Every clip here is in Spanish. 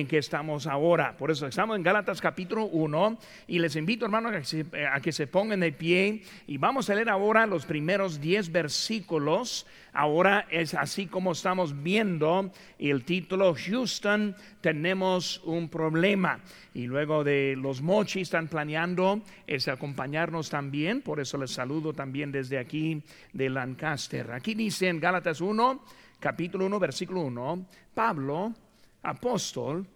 en que estamos ahora. Por eso estamos en Gálatas capítulo 1 y les invito hermanos a que, se, pongan de pie y vamos a leer ahora los primeros 10 versículos. Ahora es así como estamos viendo el título Houston, tenemos un problema. Y luego de los mochis están planeando es acompañarnos también, por eso les saludo también desde aquí de Lancaster. Aquí dice en Gálatas 1, capítulo 1, versículo 1, Pablo, apóstol,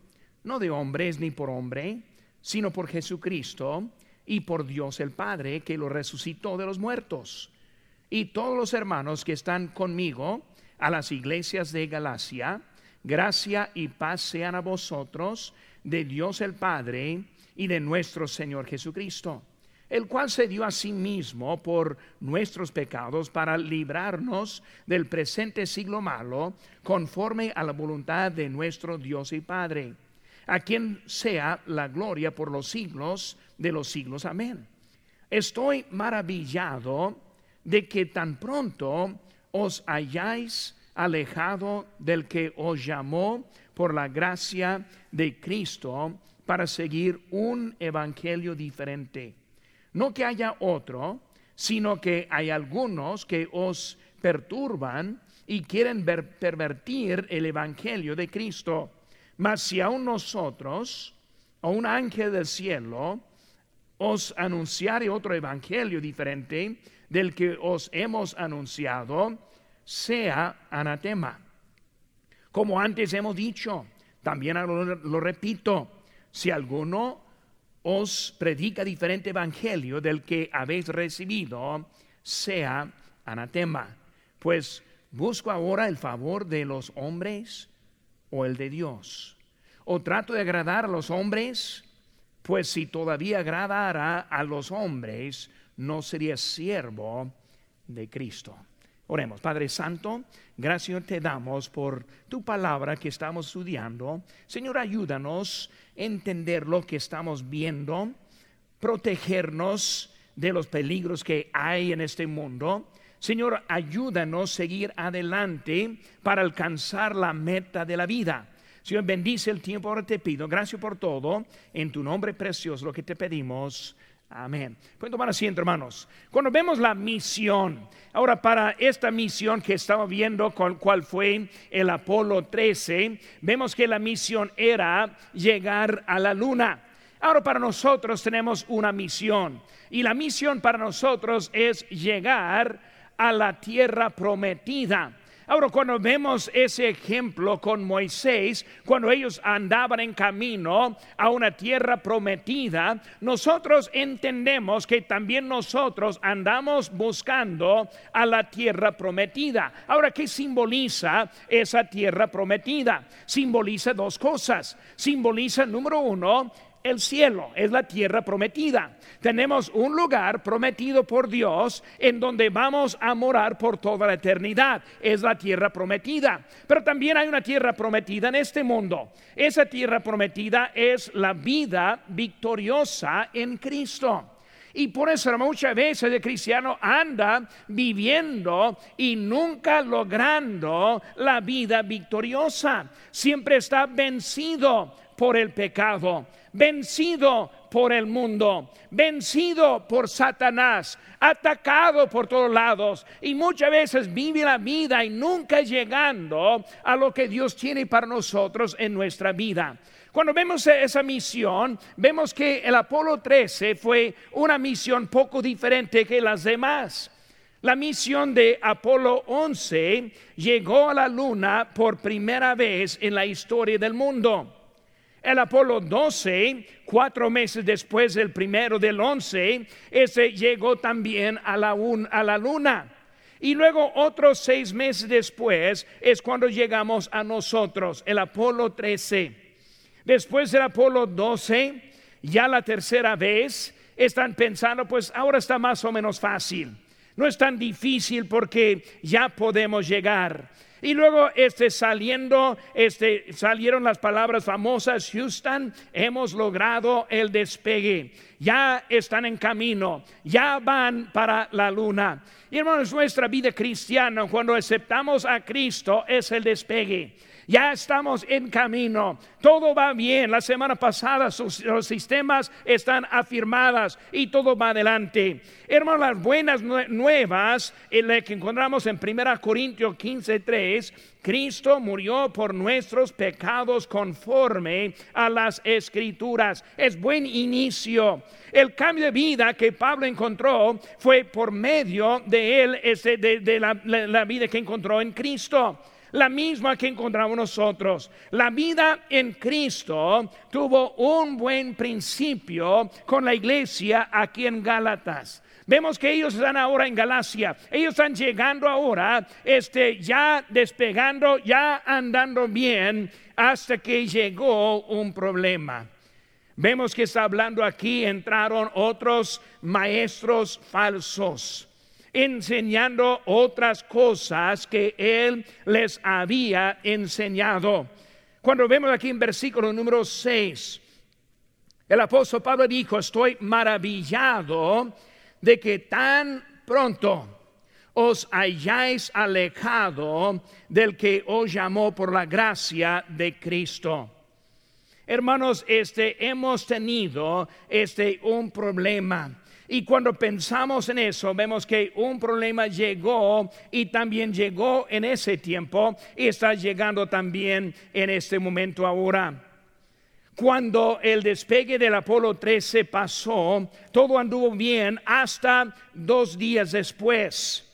no de hombres ni por hombre, sino por Jesucristo y por Dios el Padre que lo resucitó de los muertos. Y todos los hermanos que están conmigo a las iglesias de Galacia, gracia y paz sean a vosotros de Dios el Padre y de nuestro Señor Jesucristo el cual se dio a sí mismo por nuestros pecados para librarnos del presente siglo malo, conforme a la voluntad de nuestro Dios y Padre, a quien sea la gloria por los siglos de los siglos. Amén. Estoy maravillado de que tan pronto os hayáis alejado del que os llamó por la gracia de Cristo para seguir un evangelio diferente no que haya otro, sino que hay algunos que os perturban y quieren pervertir el Evangelio de Cristo. Mas si aún nosotros, o un ángel del cielo, os anunciare otro Evangelio diferente del que os hemos anunciado, sea anatema. Como antes hemos dicho, también lo repito, si alguno os predica diferente evangelio del que habéis recibido, sea anatema. Pues busco ahora el favor de los hombres o el de Dios. O trato de agradar a los hombres, pues si todavía agradara a los hombres, no sería siervo de Cristo. Oremos, Padre Santo, gracias te damos por tu palabra que estamos estudiando. Señor, ayúdanos a entender lo que estamos viendo, protegernos de los peligros que hay en este mundo. Señor, ayúdanos a seguir adelante para alcanzar la meta de la vida. Señor, bendice el tiempo, ahora te pido. Gracias por todo. En tu nombre precioso lo que te pedimos. Amén. Pueden tomar asiento, hermanos. Cuando vemos la misión, ahora para esta misión que estamos viendo, con cuál fue el Apolo 13, vemos que la misión era llegar a la luna. Ahora para nosotros tenemos una misión y la misión para nosotros es llegar a la tierra prometida. Ahora, cuando vemos ese ejemplo con Moisés, cuando ellos andaban en camino a una tierra prometida, nosotros entendemos que también nosotros andamos buscando a la tierra prometida. Ahora, ¿qué simboliza esa tierra prometida? Simboliza dos cosas. Simboliza, número uno, el cielo, es la tierra prometida. Tenemos un lugar prometido por Dios en donde vamos a morar por toda la eternidad. Es la tierra prometida. Pero también hay una tierra prometida en este mundo. Esa tierra prometida es la vida victoriosa en Cristo. Y por eso muchas veces el cristiano anda viviendo y nunca logrando la vida victoriosa. Siempre está vencido por el pecado vencido por el mundo, vencido por Satanás, atacado por todos lados y muchas veces vive la vida y nunca llegando a lo que Dios tiene para nosotros en nuestra vida. Cuando vemos esa misión, vemos que el Apolo 13 fue una misión poco diferente que las demás. La misión de Apolo 11 llegó a la luna por primera vez en la historia del mundo. El Apolo 12, cuatro meses después del primero del 11, ese llegó también a la, a la luna. Y luego otros seis meses después es cuando llegamos a nosotros, el Apolo 13. Después del Apolo 12, ya la tercera vez, están pensando, pues ahora está más o menos fácil. No es tan difícil porque ya podemos llegar. Y luego este saliendo, este salieron las palabras famosas, Houston, hemos logrado el despegue. Ya están en camino, ya van para la luna. Y hermanos, nuestra vida cristiana, cuando aceptamos a Cristo, es el despegue. Ya estamos en camino. Todo va bien. La semana pasada los sistemas están afirmados y todo va adelante. Hermanos, las buenas nuevas en las que encontramos en 1 Corintios 15:3, Cristo murió por nuestros pecados conforme a las escrituras. Es buen inicio. El cambio de vida que Pablo encontró fue por medio de él, de, la vida que encontró en Cristo la misma que encontramos nosotros. La vida en Cristo tuvo un buen principio con la iglesia aquí en Gálatas. Vemos que ellos están ahora en Galacia. Ellos están llegando ahora, este, ya despegando, ya andando bien, hasta que llegó un problema. Vemos que está hablando aquí, entraron otros maestros falsos enseñando otras cosas que él les había enseñado. Cuando vemos aquí en versículo número 6, el apóstol Pablo dijo, estoy maravillado de que tan pronto os hayáis alejado del que os llamó por la gracia de Cristo. Hermanos, este hemos tenido este un problema y cuando pensamos en eso, vemos que un problema llegó y también llegó en ese tiempo y está llegando también en este momento ahora. Cuando el despegue del Apolo 13 pasó, todo anduvo bien hasta dos días después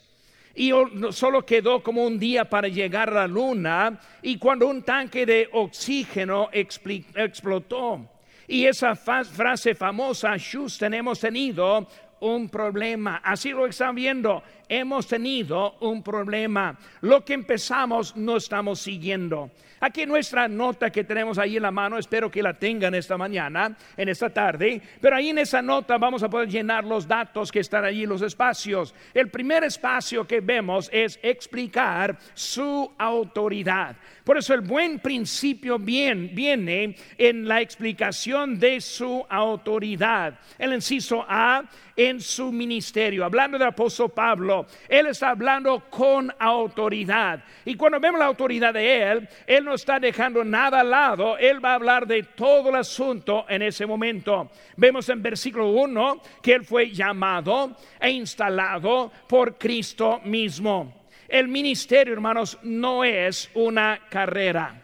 y solo quedó como un día para llegar a la luna y cuando un tanque de oxígeno explotó. Y esa frase famosa, Houston, hemos tenido un problema. Así lo están viendo. Hemos tenido un problema. Lo que empezamos no estamos siguiendo. Aquí nuestra nota que tenemos ahí en la mano, espero que la tengan esta mañana, en esta tarde, pero ahí en esa nota vamos a poder llenar los datos que están allí, los espacios. El primer espacio que vemos es explicar su autoridad. Por eso el buen principio bien, viene en la explicación de su autoridad. El inciso A en su ministerio. Hablando del apóstol Pablo, él está hablando con autoridad. Y cuando vemos la autoridad de él, él no está dejando nada al lado, él va a hablar de todo el asunto en ese momento. Vemos en versículo 1 que él fue llamado e instalado por Cristo mismo. El ministerio, hermanos, no es una carrera.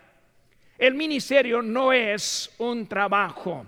El ministerio no es un trabajo.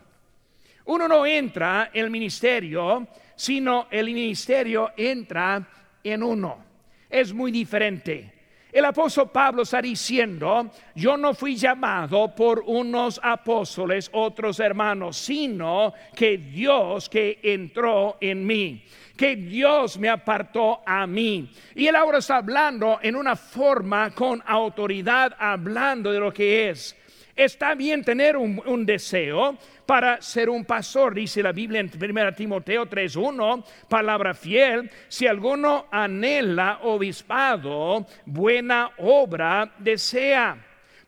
Uno no entra en el ministerio sino el ministerio entra en uno. Es muy diferente. El apóstol Pablo está diciendo, yo no fui llamado por unos apóstoles, otros hermanos, sino que Dios que entró en mí, que Dios me apartó a mí. Y él ahora está hablando en una forma con autoridad, hablando de lo que es. Está bien tener un, deseo, para ser un pastor. Dice la Biblia en 1 Timoteo 3:1, palabra fiel, si alguno anhela obispado, buena obra desea.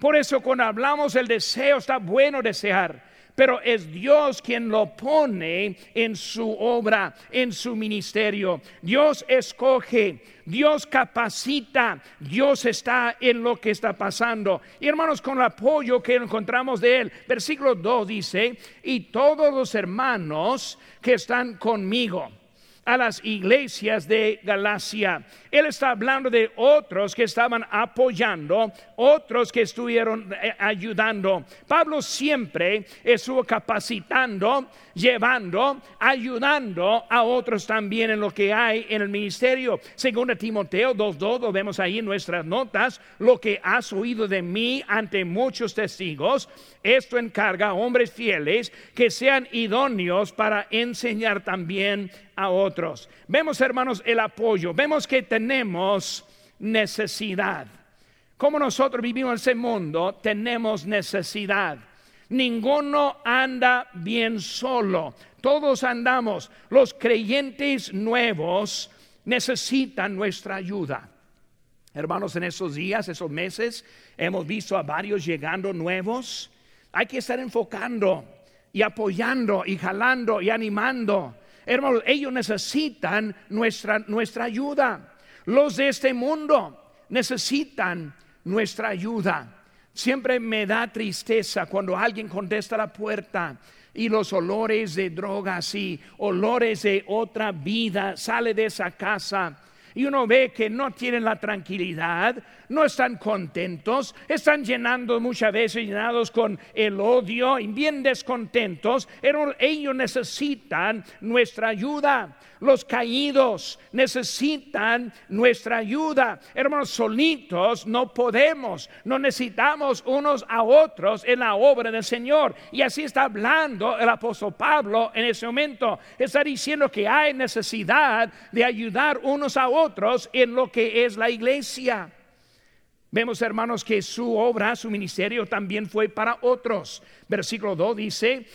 Por eso cuando hablamos del deseo, está bueno desear pero es Dios quien lo pone en su obra, en su ministerio. Dios escoge, Dios capacita, Dios está en lo que está pasando. Y hermanos, con el apoyo que encontramos de él, versículo 2 dice, y todos los hermanos que están conmigo a las iglesias de Galacia. Él está hablando de otros que estaban apoyando, otros que estuvieron eh, ayudando. Pablo siempre estuvo capacitando, llevando, ayudando a otros también en lo que hay en el ministerio. Según Timoteo 2.2, lo vemos ahí en nuestras notas, lo que has oído de mí ante muchos testigos, esto encarga a hombres fieles que sean idóneos para enseñar también a otros. Vemos, hermanos, el apoyo. Vemos que tenemos necesidad. Como nosotros vivimos en ese mundo, tenemos necesidad. Ninguno anda bien solo. Todos andamos. Los creyentes nuevos necesitan nuestra ayuda. Hermanos, en esos días, esos meses, hemos visto a varios llegando nuevos. Hay que estar enfocando y apoyando y jalando y animando Hermanos, ellos necesitan nuestra, nuestra ayuda. Los de este mundo necesitan nuestra ayuda. Siempre me da tristeza cuando alguien contesta la puerta y los olores de drogas y olores de otra vida sale de esa casa y uno ve que no tienen la tranquilidad, no están contentos, están llenando muchas veces llenados con el odio y bien descontentos, ellos necesitan nuestra ayuda. Los caídos necesitan nuestra ayuda. Hermanos, solitos no podemos, no necesitamos unos a otros en la obra del Señor. Y así está hablando el apóstol Pablo en ese momento. Está diciendo que hay necesidad de ayudar unos a otros en lo que es la iglesia. Vemos, hermanos, que su obra, su ministerio también fue para otros. Versículo 2 dice,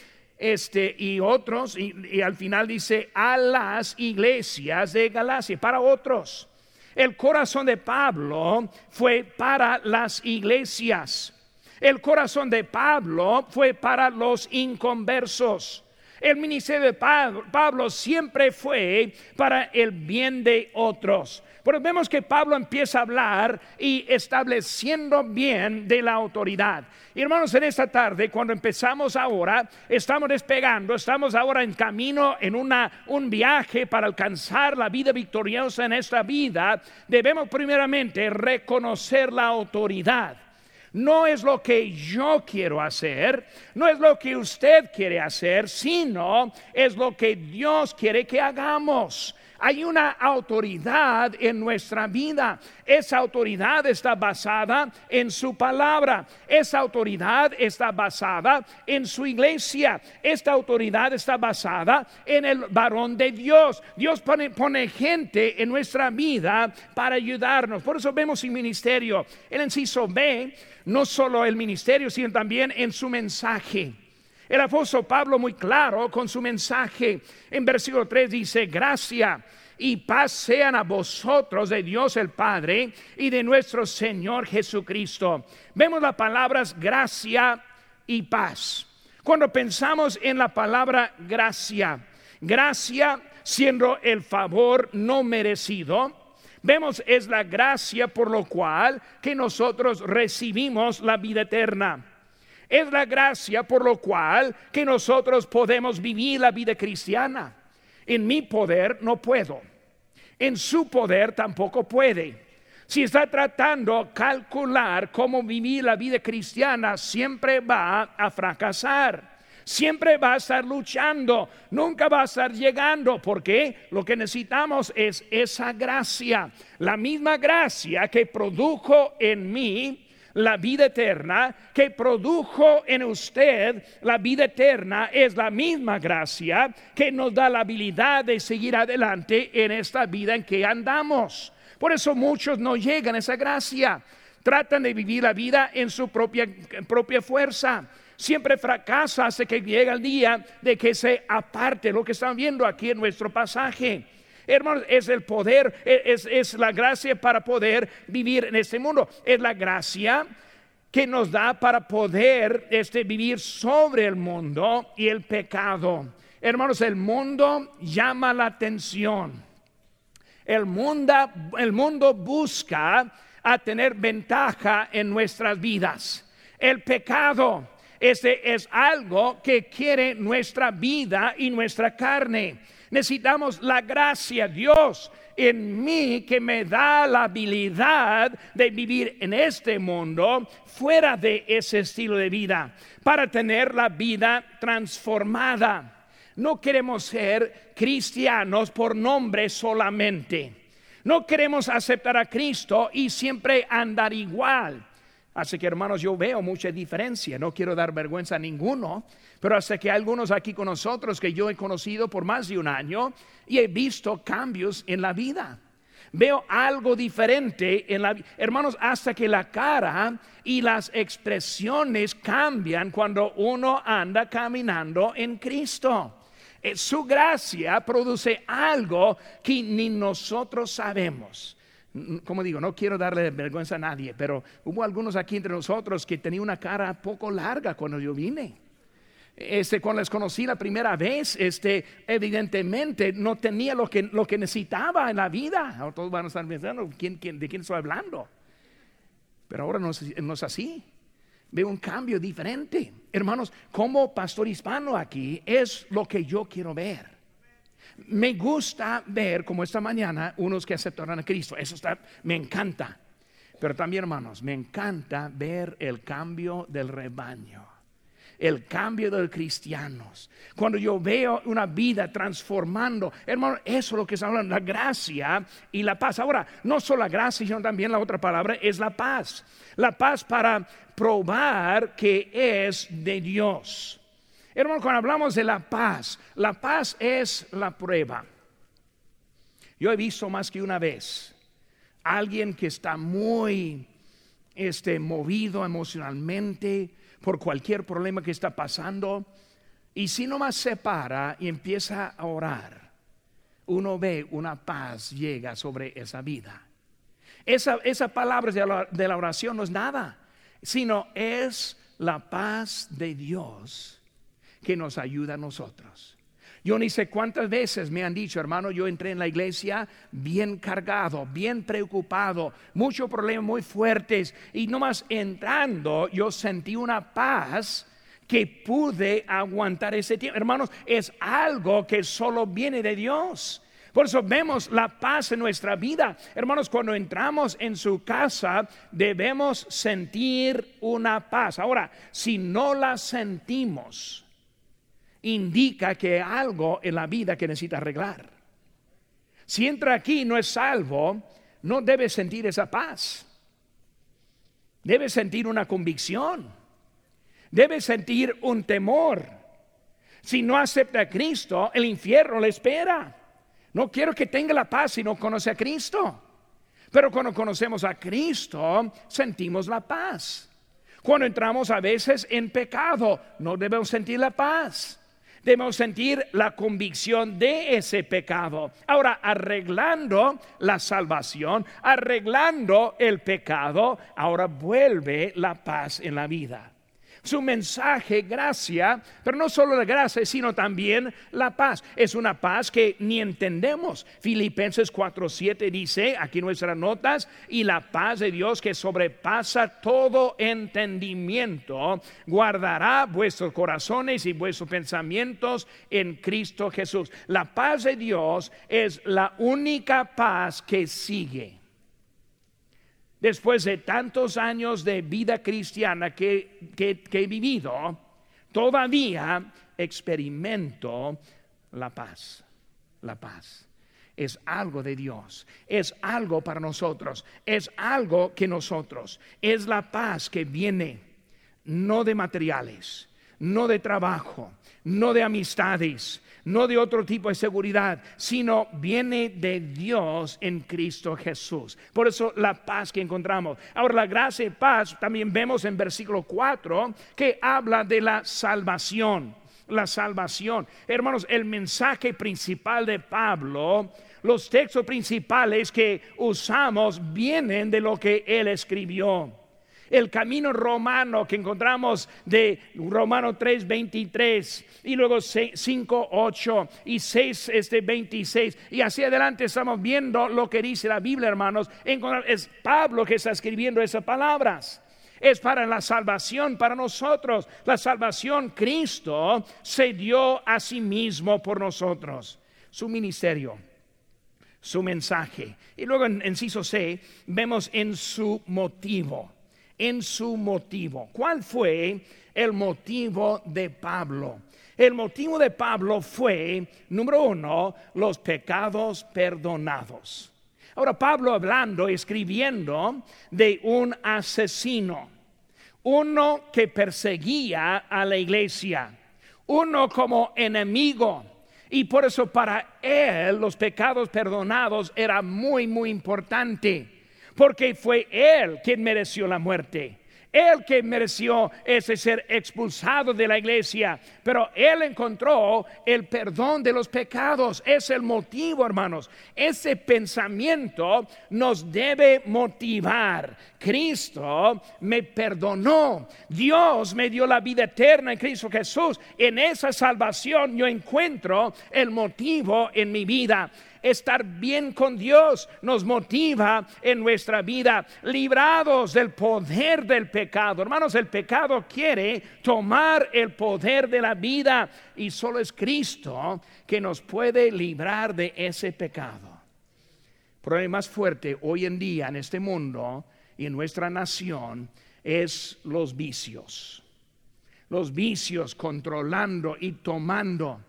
este, y otros, y, al final dice, a las iglesias de Galacia, para otros. El corazón de Pablo fue para las iglesias. El corazón de Pablo fue para los inconversos. El ministerio de Pablo, siempre fue para el bien de otros. Pero vemos que Pablo empieza a hablar y estableciendo bien de la autoridad. hermanos, en esta tarde, cuando empezamos ahora, estamos despegando, estamos ahora en camino en una, un viaje para alcanzar la vida victoriosa en esta vida. Debemos primeramente reconocer la autoridad. No es lo que yo quiero hacer, no es lo que usted quiere hacer, sino es lo que Dios quiere que hagamos. Hay una autoridad en nuestra vida. Esa autoridad está basada en su palabra. Esa autoridad está basada en su iglesia. Esta autoridad está basada en el varón de Dios. Dios pone, gente en nuestra vida para ayudarnos. Por eso vemos su ministerio. El inciso B, no solo el ministerio, sino también en su mensaje. El apóstol Pablo muy claro con su mensaje. En versículo 3 dice, gracia y paz sean a vosotros de Dios el Padre y de nuestro Señor Jesucristo. Vemos las palabras gracia y paz. Cuando pensamos en la palabra gracia, gracia siendo el favor no merecido, vemos es la gracia por lo cual que nosotros recibimos la vida eterna. Es la gracia por lo cual que nosotros podemos vivir la vida cristiana. En mi poder no puedo. En su poder tampoco puede. Si está tratando de calcular cómo vivir la vida cristiana, siempre va a fracasar. Siempre va a estar luchando, nunca va a estar llegando, porque lo que necesitamos es esa gracia, la misma gracia que produjo en mí la vida eterna que produjo en usted la vida eterna es la misma gracia que nos da la habilidad de seguir adelante en esta vida en que andamos. Por eso muchos no llegan a esa gracia. Tratan de vivir la vida en su propia, propia fuerza. Siempre fracasa hasta que llega el día de que se aparte lo que están viendo aquí en nuestro pasaje. Hermanos, es el poder, e, es, la gracia para poder vivir en este mundo. Es la gracia que nos da para poder este, vivir sobre el mundo y el pecado. Hermanos, el mundo llama la atención. El mundo, el mundo busca a tener ventaja en nuestras vidas. El pecado este es algo que quiere nuestra vida y nuestra carne. Necesitamos la gracia, Dios en mí que me da la habilidad de vivir en este mundo fuera de ese estilo de vida, para tener la vida transformada. No queremos ser cristianos por nombre solamente. No queremos aceptar a Cristo y siempre andar igual. Así que hermanos, yo veo mucha diferencia. No quiero dar vergüenza a ninguno, pero hasta que algunos aquí con nosotros que yo he conocido por más de un año y he visto cambios en la vida. Veo algo diferente en la. Hermanos, hasta que la cara y las expresiones cambian cuando uno anda caminando en Cristo. Eh, su gracia produce algo que ni nosotros sabemos. Como digo, no quiero darle vergüenza a nadie, pero hubo algunos aquí entre nosotros que tenían una cara poco larga cuando yo vine. Este, cuando les conocí la primera vez, este, evidentemente no tenía lo que, lo que necesitaba en la vida. Todos van a estar pensando, ¿quién, quién, de quién estoy hablando? Pero ahora no es, no es así. veo un cambio diferente. Hermanos, como pastor hispano aquí es lo que yo quiero ver. Me gusta ver como esta mañana unos que aceptaron a Cristo. Eso está, me encanta. Pero también, hermanos, me encanta ver el cambio del rebaño el cambio de los cristianos. Cuando yo veo una vida transformando, hermano, eso es lo que está hablando, la gracia y la paz. Ahora, no solo la gracia, sino también la otra palabra es la paz. La paz para probar que es de Dios. Hermano, cuando hablamos de la paz, la paz es la prueba. Yo he visto más que una vez alguien que está muy este, movido emocionalmente por cualquier problema que está pasando. Y si nomás se para y empieza a orar, uno ve una paz llega sobre esa vida. Esa, esa palabra de la, de la oración no es nada, sino es la paz de Dios que nos ayuda a nosotros. Yo ni sé cuántas veces me han dicho, hermano, yo entré en la iglesia bien cargado, bien preocupado, muchos problemas muy fuertes y nomás entrando yo sentí una paz que pude aguantar ese tiempo. Hermanos, es algo que solo viene de Dios. Por eso vemos la paz en nuestra vida. Hermanos, cuando entramos en su casa debemos sentir una paz. Ahora, si no la sentimos, indica que hay algo en la vida que necesita arreglar. Si entra aquí y no es salvo, no debe sentir esa paz. Debe sentir una convicción. Debe sentir un temor. Si no acepta a Cristo, el infierno le espera. No quiero que tenga la paz si no conoce a Cristo. Pero cuando conocemos a Cristo, sentimos la paz. Cuando entramos a veces en pecado, no debemos sentir la paz debemos sentir la convicción de ese pecado. Ahora, arreglando la salvación, arreglando el pecado, ahora vuelve la paz en la vida su mensaje, gracia, pero no solo la gracia, sino también la paz. Es una paz que ni entendemos. Filipenses 4:7 dice, aquí nuestras notas, y la paz de Dios que sobrepasa todo entendimiento, guardará vuestros corazones y vuestros pensamientos en Cristo Jesús. La paz de Dios es la única paz que sigue después de tantos años de vida cristiana que, he vivido, todavía experimento la paz. La paz es algo de Dios, es algo para nosotros, es algo que nosotros, es la paz que viene no de materiales, no de trabajo, no de amistades, no de otro tipo de seguridad, sino viene de Dios en Cristo Jesús. Por eso la paz que encontramos. Ahora la gracia y paz también vemos en versículo 4 que habla de la salvación. La salvación. Hermanos, el mensaje principal de Pablo los textos principales que usamos vienen de lo que él escribió el camino romano que encontramos de Romano 3, 23 y luego 5, 8 y 6, este 26 y hacia adelante estamos viendo lo que dice la Biblia, hermanos. Es Pablo que está escribiendo esas palabras es para la salvación para nosotros. La salvación, Cristo se dio a sí mismo por nosotros. Su ministerio, su mensaje. Y luego en inciso C vemos en su motivo en su motivo. ¿Cuál fue el motivo de Pablo? El motivo de Pablo fue, número uno, los pecados perdonados. Ahora Pablo hablando, escribiendo de un asesino, uno que perseguía a la iglesia, uno como enemigo. Y por eso para él los pecados perdonados era muy, muy importante porque fue Él quien mereció la muerte. Él que mereció ese ser expulsado de la iglesia, pero Él encontró el perdón de los pecados. Es el motivo, hermanos. Ese pensamiento nos debe motivar. Cristo me perdonó. Dios me dio la vida eterna en Cristo Jesús. En esa salvación yo encuentro el motivo en mi vida estar bien con Dios nos motiva en nuestra vida, librados del poder del pecado. Hermanos, el pecado quiere tomar el poder de la vida y solo es Cristo que nos puede librar de ese pecado. El problema más fuerte hoy en día en este mundo y en nuestra nación es los vicios. Los vicios controlando y tomando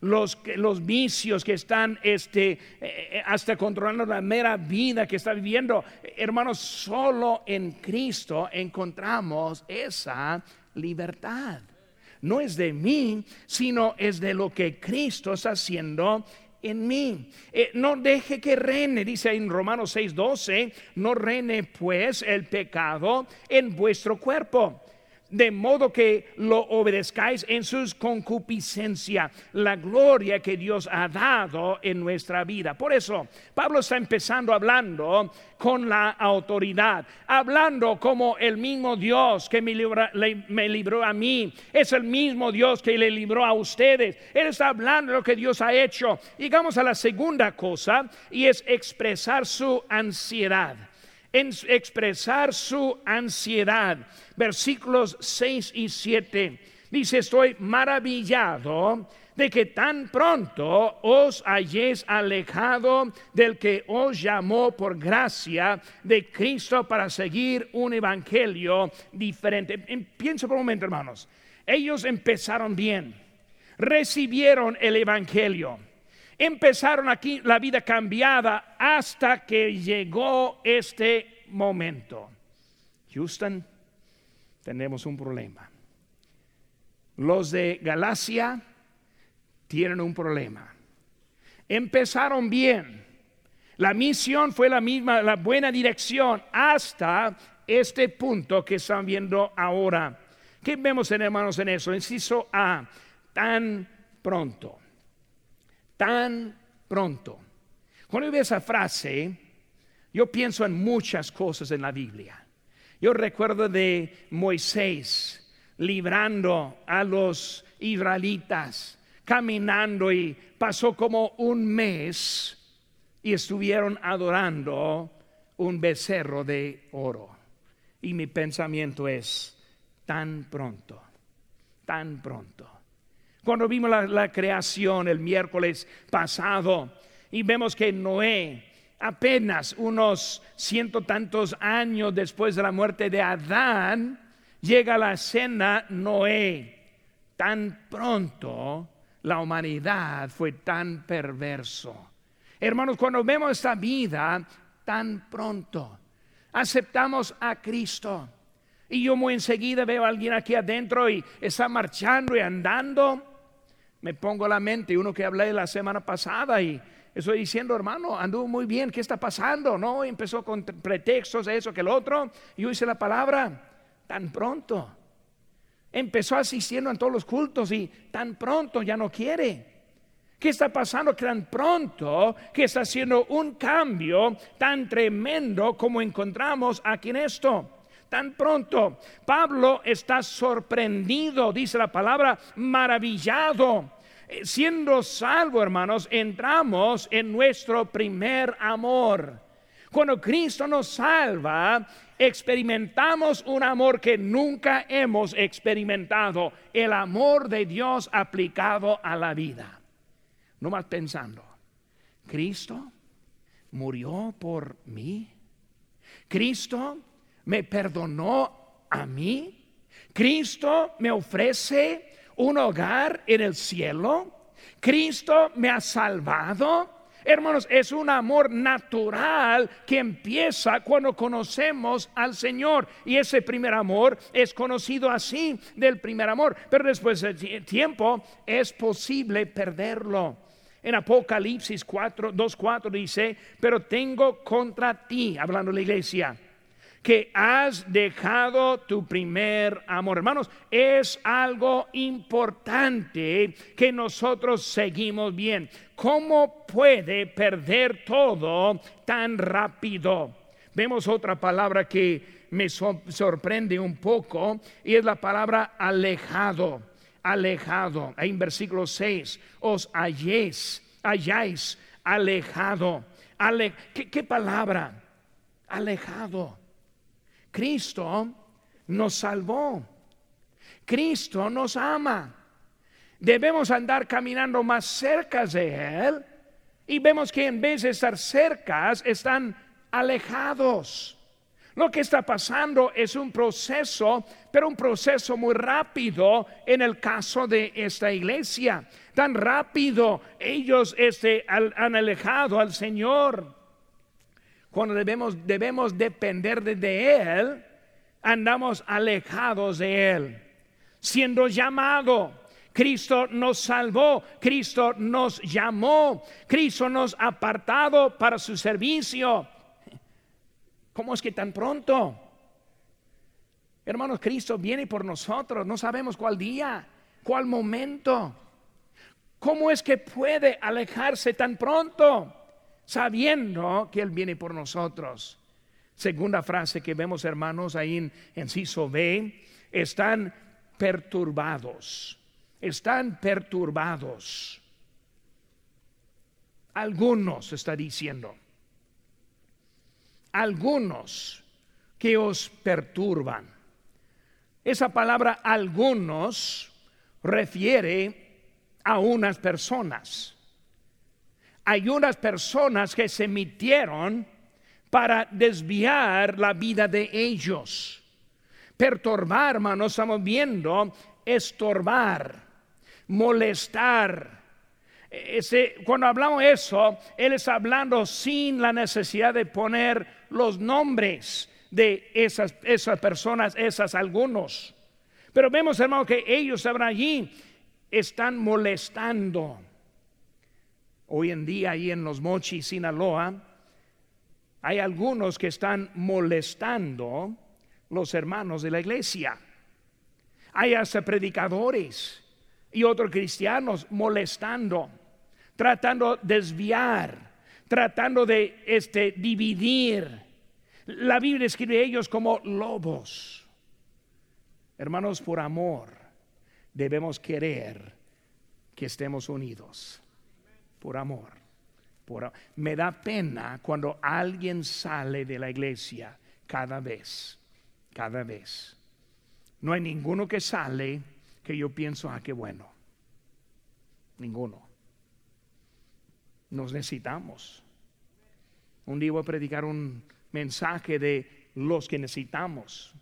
los, los vicios que están este, eh, eh, hasta controlando la mera vida que está viviendo. Hermanos, solo en Cristo encontramos esa libertad. No es de mí, sino es de lo que Cristo está haciendo en mí. Eh, no deje que reine, dice en Romanos 6:12, no reine pues el pecado en vuestro cuerpo de modo que lo obedezcáis en sus concupiscencia, la gloria que Dios ha dado en nuestra vida. Por eso, Pablo está empezando hablando con la autoridad, hablando como el mismo Dios que me, libró a mí, es el mismo Dios que le libró a ustedes. Él está hablando de lo que Dios ha hecho. Llegamos a la segunda cosa y es expresar su ansiedad expresar su ansiedad. Versículos 6 y 7. Dice, estoy maravillado de que tan pronto os hayáis alejado del que os llamó por gracia de Cristo para seguir un evangelio diferente. Pienso por un momento, hermanos. Ellos empezaron bien, recibieron el evangelio empezaron aquí la vida cambiada hasta que llegó este momento. Houston, tenemos un problema. Los de Galacia tienen un problema. Empezaron bien. La misión fue la misma, la buena dirección hasta este punto que están viendo ahora. ¿Qué vemos, hermanos, en eso? Inciso A, tan pronto tan pronto. Cuando yo veo esa frase, yo pienso en muchas cosas en la Biblia. Yo recuerdo de Moisés librando a los israelitas, caminando y pasó como un mes y estuvieron adorando un becerro de oro. Y mi pensamiento es, tan pronto, tan pronto. Cuando vimos la, creación el miércoles pasado y vemos que Noé, apenas unos ciento tantos años después de la muerte de Adán, llega a la escena Noé. Tan pronto la humanidad fue tan perverso. Hermanos, cuando vemos esta vida, tan pronto aceptamos a Cristo. Y yo muy enseguida veo a alguien aquí adentro y está marchando y andando me pongo a la mente uno que hablé la semana pasada y estoy diciendo, hermano, anduvo muy bien, ¿qué está pasando? No, empezó con pretextos de eso que el otro. Y yo hice la palabra tan pronto. Empezó asistiendo en todos los cultos y tan pronto ya no quiere. ¿Qué está pasando tan pronto que está haciendo un cambio tan tremendo como encontramos aquí en esto? Tan pronto, Pablo está sorprendido, dice la palabra, maravillado. Eh, siendo salvo, hermanos, entramos en nuestro primer amor. Cuando Cristo nos salva, experimentamos un amor que nunca hemos experimentado, el amor de Dios aplicado a la vida. No más pensando, Cristo murió por mí. Cristo me perdonó a mí. Cristo me ofrece un hogar en el cielo. Cristo me ha salvado. Hermanos, es un amor natural que empieza cuando conocemos al Señor. Y ese primer amor es conocido así del primer amor. Pero después de tiempo es posible perderlo. En Apocalipsis 4, 2.4 dice, pero tengo contra ti, hablando de la iglesia que has dejado tu primer amor. Hermanos, es algo importante que nosotros seguimos bien. ¿Cómo puede perder todo tan rápido? Vemos otra palabra que me sorprende un poco y es la palabra alejado. Alejado. Ahí en versículo 6, os halléis, halláis alejado. ¿Qué, palabra? Alejado. Cristo nos salvó. Cristo nos ama. Debemos andar caminando más cerca de Él y vemos que en vez de estar cerca están alejados. Lo que está pasando es un proceso, pero un proceso muy rápido en el caso de esta iglesia. Tan rápido ellos este, han alejado al Señor. Cuando debemos, debemos depender de Él, andamos alejados de Él. Siendo llamado, Cristo nos salvó, Cristo nos llamó, Cristo nos apartado para su servicio. ¿Cómo es que tan pronto? Hermanos, Cristo viene por nosotros, no sabemos cuál día, cuál momento. ¿Cómo es que puede alejarse tan pronto sabiendo que Él viene por nosotros? Segunda frase que vemos, hermanos, ahí en, en Ciso B, están perturbados, están perturbados. Algunos está diciendo algunos que os perturban. Esa palabra algunos refiere a unas personas. Hay unas personas que se emitieron para desviar la vida de ellos. Perturbar, hermanos, estamos viendo, estorbar, molestar, cuando hablamos eso, Él está hablando sin la necesidad de poner los nombres de esas, esas personas, esas algunos. Pero vemos, hermano, que ellos habrán allí, están molestando. Hoy en día, ahí en los Mochis, Sinaloa, hay algunos que están molestando los hermanos de la iglesia. Hay hasta predicadores y otros cristianos molestando, tratando de desviar, tratando de este, dividir. La Biblia escribe a ellos como lobos. Hermanos, por amor debemos querer que estemos unidos. Por amor. Por, me da pena cuando alguien sale de la iglesia cada vez, cada vez. No hay ninguno que sale que yo pienso, ah, qué bueno. Ninguno. Nos necesitamos. Un día voy a predicar un mensaje de los que necesitamos.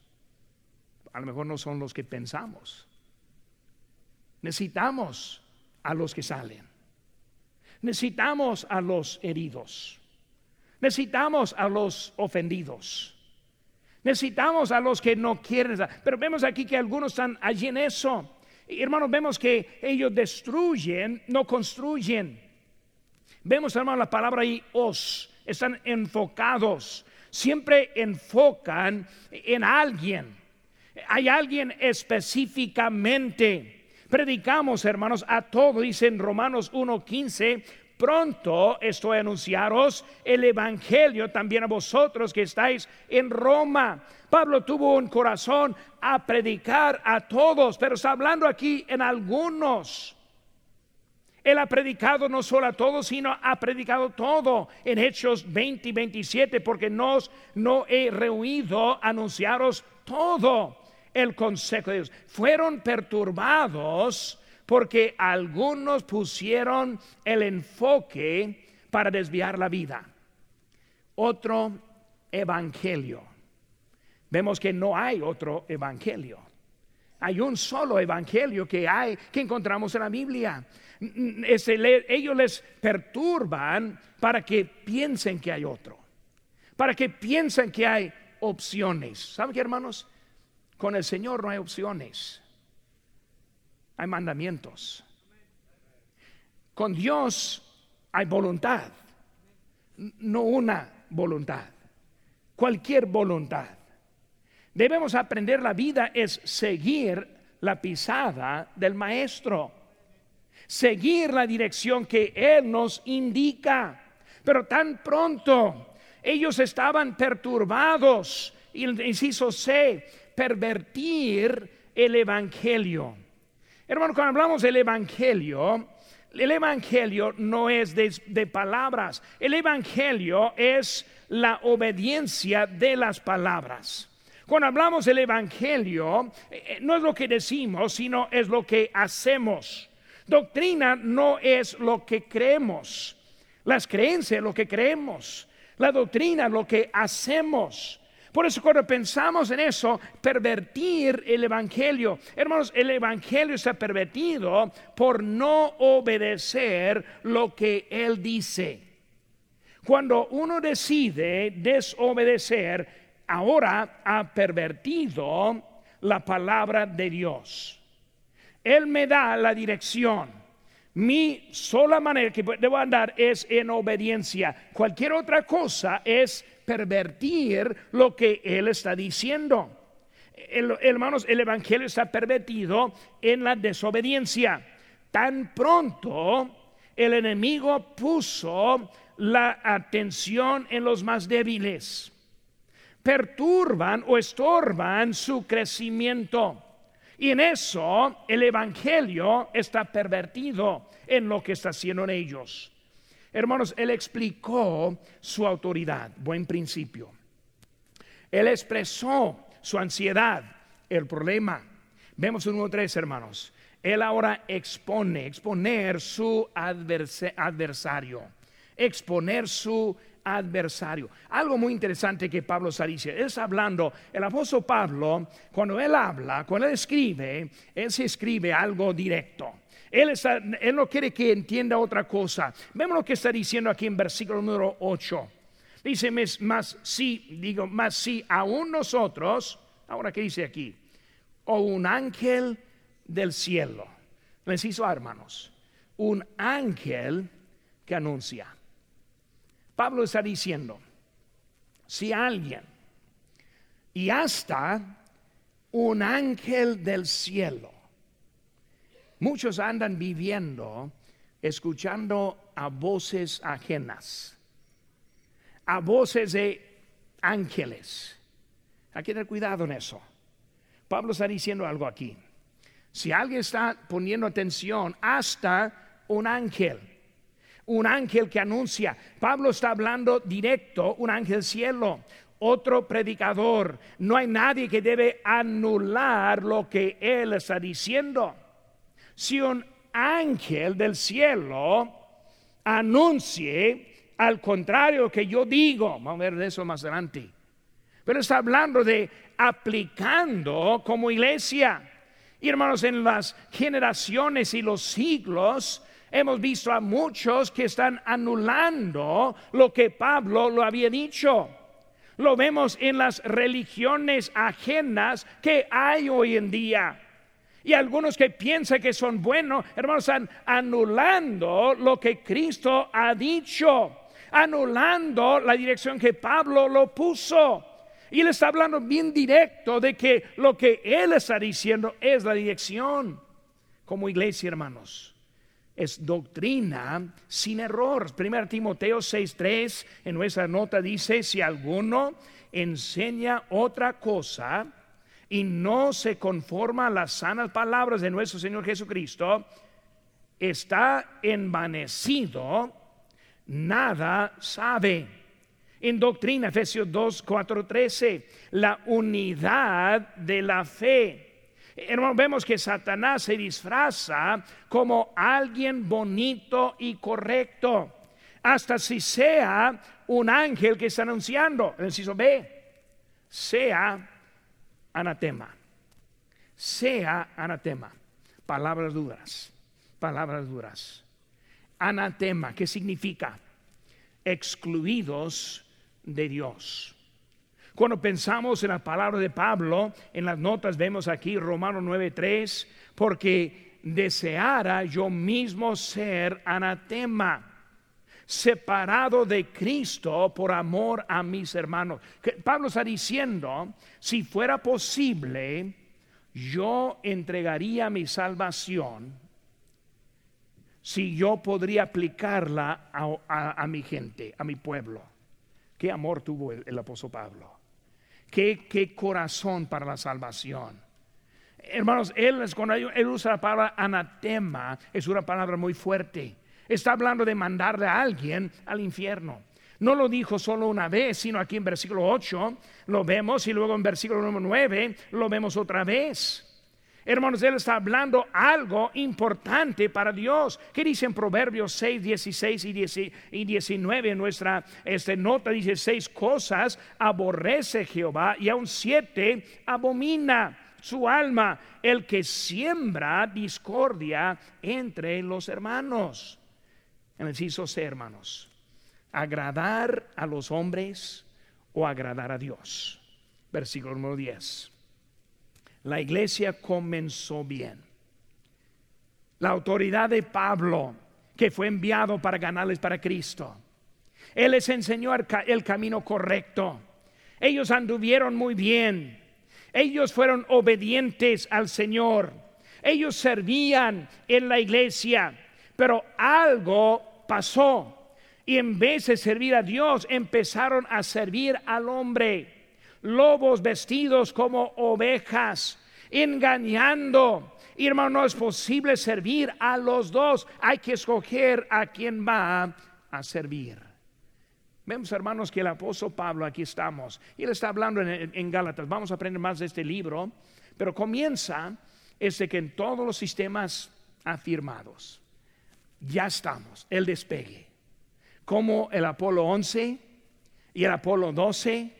A lo mejor no son los que pensamos. Necesitamos a los que salen. Necesitamos a los heridos. Necesitamos a los ofendidos. Necesitamos a los que no quieren. Pero vemos aquí que algunos están allí en eso. Hermanos, vemos que ellos destruyen, no construyen. Vemos, hermanos, la palabra ahí, os, están enfocados. Siempre enfocan en alguien. Hay alguien específicamente. Predicamos, hermanos, a todo, dice en Romanos 1.15, pronto estoy a anunciaros el Evangelio también a vosotros que estáis en Roma. Pablo tuvo un corazón a predicar a todos, pero está hablando aquí en algunos. Él ha predicado no solo a todos, sino ha predicado todo en Hechos 20 y 27, porque nos, no he reunido anunciaros todo el consejo de Dios. Fueron perturbados porque algunos pusieron el enfoque para desviar la vida. Otro evangelio. Vemos que no hay otro evangelio. Hay un solo evangelio que hay, que encontramos en la Biblia. ellos les perturban para que piensen que hay otro, para que piensen que hay opciones. ¿Saben qué, hermanos? Con el Señor no hay opciones hay mandamientos. Con Dios hay voluntad, no una voluntad, cualquier voluntad. Debemos aprender la vida es seguir la pisada del maestro, seguir la dirección que Él nos indica. Pero tan pronto ellos estaban perturbados, inciso C, pervertir el Evangelio. Hermano, cuando hablamos del Evangelio, el Evangelio no es de, palabras, el Evangelio es la obediencia de las palabras. Cuando hablamos del Evangelio, eh, eh, no es lo que decimos, sino es lo que hacemos. Doctrina no es lo que creemos. Las creencias, lo que creemos. La doctrina, lo que hacemos. Por eso cuando pensamos en eso, pervertir el Evangelio, hermanos, el Evangelio está pervertido por no obedecer lo que Él dice. Cuando uno decide desobedecer, ahora ha pervertido la palabra de Dios. Él me da la dirección. Mi sola manera que debo andar es en obediencia. Cualquier otra cosa es pervertir lo que Él está diciendo. hermanos, el Evangelio está pervertido en la desobediencia. Tan pronto el enemigo puso la atención en los más débiles, perturban o estorban su crecimiento. Y en eso el Evangelio está pervertido en lo que está haciendo en ellos. Hermanos, Él explicó su autoridad, buen principio. Él expresó su ansiedad, el problema. Vemos un 3, hermanos. Él ahora expone, exponer su adversario, exponer su adversario. Algo muy interesante que Pablo está diciendo. Él está hablando, el apóstol Pablo, cuando él habla, cuando él escribe, él se escribe algo directo. Él, no quiere que entienda otra cosa. Vemos lo que está diciendo aquí en versículo número 8. Dice, más si, digo, más si aún nosotros, ahora que dice aquí, o un ángel del cielo. Les hizo hermanos, un ángel que anuncia. Pablo está diciendo, si alguien y hasta un ángel del cielo Muchos andan viviendo escuchando a voces ajenas, a voces de ángeles. Hay que tener cuidado en eso. Pablo está diciendo algo aquí. Si alguien está poniendo atención hasta un ángel, un ángel que anuncia, Pablo está hablando directo, un ángel cielo, otro predicador. No hay nadie que debe anular lo que él está diciendo si un ángel del cielo anuncie al contrario que yo digo, vamos a ver de eso más adelante, pero está hablando de aplicando como iglesia. Y hermanos, en las generaciones y los siglos hemos visto a muchos que están anulando lo que Pablo lo había dicho. Lo vemos en las religiones ajenas que hay hoy en día. Y algunos que piensan que son buenos, hermanos, están anulando lo que Cristo ha dicho, anulando la dirección que Pablo lo puso. Y él está hablando bien directo de que lo que él está diciendo es la dirección. Como iglesia, hermanos, es doctrina sin error. 1 Timoteo 6:3 en nuestra nota dice, si alguno enseña otra cosa, y no se conforma a las sanas palabras de nuestro Señor Jesucristo, está envanecido, nada sabe. En doctrina, Efesios 2, 4, 13, la unidad de la fe. Hermano, vemos que Satanás se disfraza como alguien bonito y correcto, hasta si sea un ángel que está anunciando. El inciso B, sea anatema. Sea anatema. Palabras duras. Palabras duras. Anatema, ¿qué significa? Excluidos de Dios. Cuando pensamos en la palabra de Pablo, en las notas vemos aquí Romano 9:3, porque deseara yo mismo ser anatema separado de Cristo por amor a mis hermanos. Pablo está diciendo, si fuera posible, yo entregaría mi salvación si yo podría aplicarla a, mi gente, a mi pueblo. Qué amor tuvo el, apóstol Pablo. Qué, corazón para la salvación. hermanos, él, cuando él usa la palabra anatema, es una palabra muy fuerte. Está hablando de mandarle a alguien al infierno. No lo dijo solo una vez, sino aquí en versículo 8 lo vemos y luego en versículo número 9 lo vemos otra vez. Hermanos, Él está hablando algo importante para Dios. ¿Qué dice en Proverbios 6, 16 y 19? En nuestra este, nota dice seis cosas aborrece Jehová y aún siete abomina su alma el que siembra discordia entre los hermanos. En el inciso hermanos, agradar a los hombres o agradar a Dios. Versículo número 10. La iglesia comenzó bien. La autoridad de Pablo, que fue enviado para ganarles para Cristo. Él les enseñó el camino correcto. Ellos anduvieron muy bien. Ellos fueron obedientes al Señor. Ellos servían en la iglesia. Pero algo pasó. Y en vez de servir a Dios, empezaron a servir al hombre lobos vestidos como ovejas, engañando. Hermano, no es posible servir a los dos. Hay que escoger a quien va a servir. Vemos, hermanos, que el apóstol Pablo, aquí estamos, y él está hablando en, en Gálatas. Vamos a aprender más de este libro, pero comienza este que en todos los sistemas afirmados, ya estamos, el despegue, como el Apolo 11 y el Apolo 12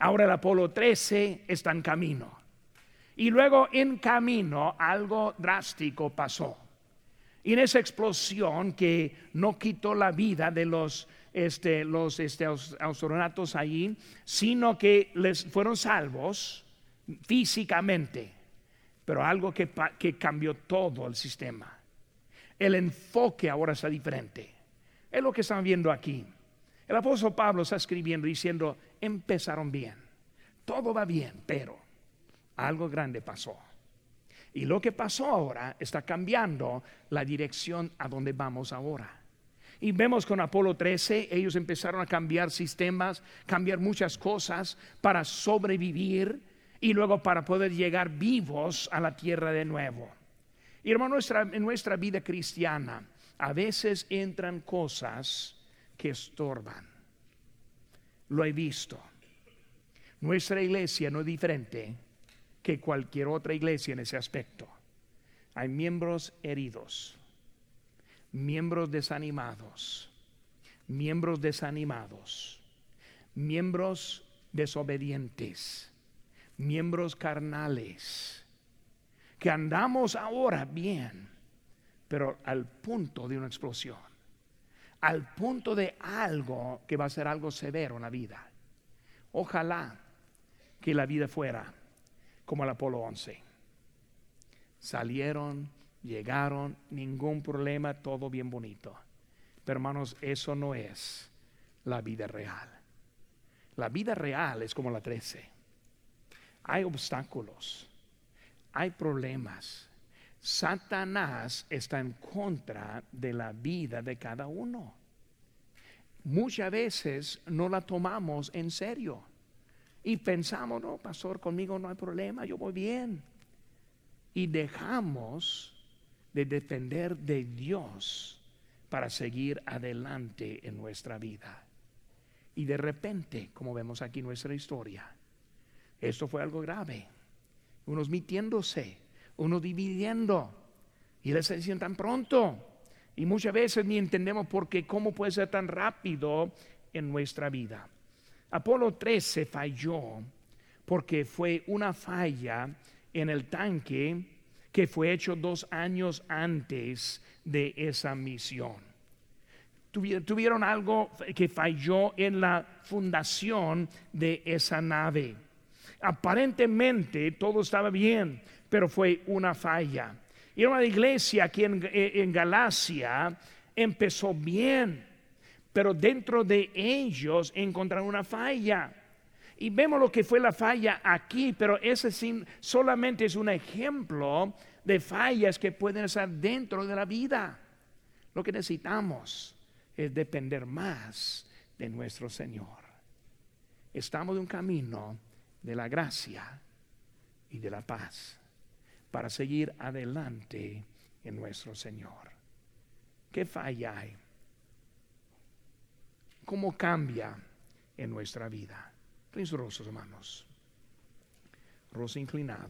Ahora el Apolo 13 está en camino. Y luego en camino algo drástico pasó. Y en esa explosión que no quitó la vida de los, este, los este, astronautas allí, sino que les fueron salvos físicamente, pero algo que, que cambió todo el sistema. El enfoque ahora está diferente. Es lo que están viendo aquí. El apóstol Pablo está escribiendo diciendo, empezaron bien, todo va bien, pero algo grande pasó. Y lo que pasó ahora está cambiando la dirección a donde vamos ahora. Y vemos con Apolo 13, ellos empezaron a cambiar sistemas, cambiar muchas cosas para sobrevivir y luego para poder llegar vivos a la tierra de nuevo. Y hermano, en nuestra vida cristiana a veces entran cosas que estorban. Lo he visto. Nuestra iglesia no es diferente que cualquier otra iglesia en ese aspecto. Hay miembros heridos, miembros desanimados, miembros desanimados, miembros desobedientes, miembros carnales, que andamos ahora bien, pero al punto de una explosión al punto de algo que va a ser algo severo en la vida. Ojalá que la vida fuera como el Apolo 11. Salieron, llegaron, ningún problema, todo bien bonito. Pero hermanos, eso no es la vida real. La vida real es como la 13. Hay obstáculos, hay problemas, Satanás está en contra de la vida de cada uno. Muchas veces no la tomamos en serio y pensamos, no, pastor, conmigo no hay problema, yo voy bien. Y dejamos de depender de Dios para seguir adelante en nuestra vida. Y de repente, como vemos aquí en nuestra historia, esto fue algo grave. Unos mitiéndose uno dividiendo. Y les decían tan pronto. Y muchas veces ni entendemos por qué, cómo puede ser tan rápido en nuestra vida. Apolo 13 falló porque fue una falla en el tanque que fue hecho dos años antes de esa misión. Tuvieron algo que falló en la fundación de esa nave. Aparentemente todo estaba bien, pero fue una falla. Y una iglesia aquí en, en Galacia empezó bien, pero dentro de ellos encontraron una falla. Y vemos lo que fue la falla aquí, pero ese solamente es un ejemplo de fallas que pueden estar dentro de la vida. Lo que necesitamos es depender más de nuestro Señor. Estamos en un camino de la gracia y de la paz. para seguir adelante en nuestro Señor. ¿Qué falla hay? ¿Cómo cambia en nuestra vida? Rostros, hermanos. Rostro inclinado.